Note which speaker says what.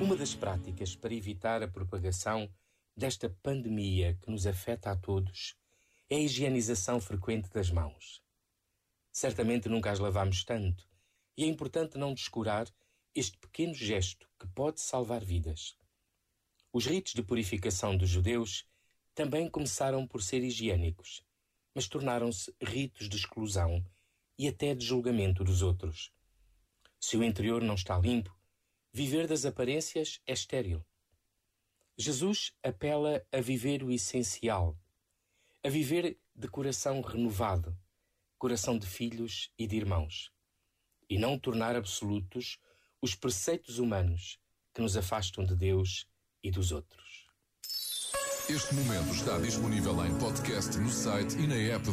Speaker 1: Uma das práticas para evitar a propagação desta pandemia que nos afeta a todos é a higienização frequente das mãos. Certamente nunca as lavamos tanto e é importante não descurar este pequeno gesto que pode salvar vidas. Os ritos de purificação dos judeus também começaram por ser higiênicos, mas tornaram-se ritos de exclusão e até de julgamento dos outros. Se o interior não está limpo, viver das aparências é estéril. Jesus apela a viver o essencial, a viver de coração renovado, coração de filhos e de irmãos, e não tornar absolutos os preceitos humanos que nos afastam de Deus e dos outros.
Speaker 2: Este momento está disponível em podcast no site e na app da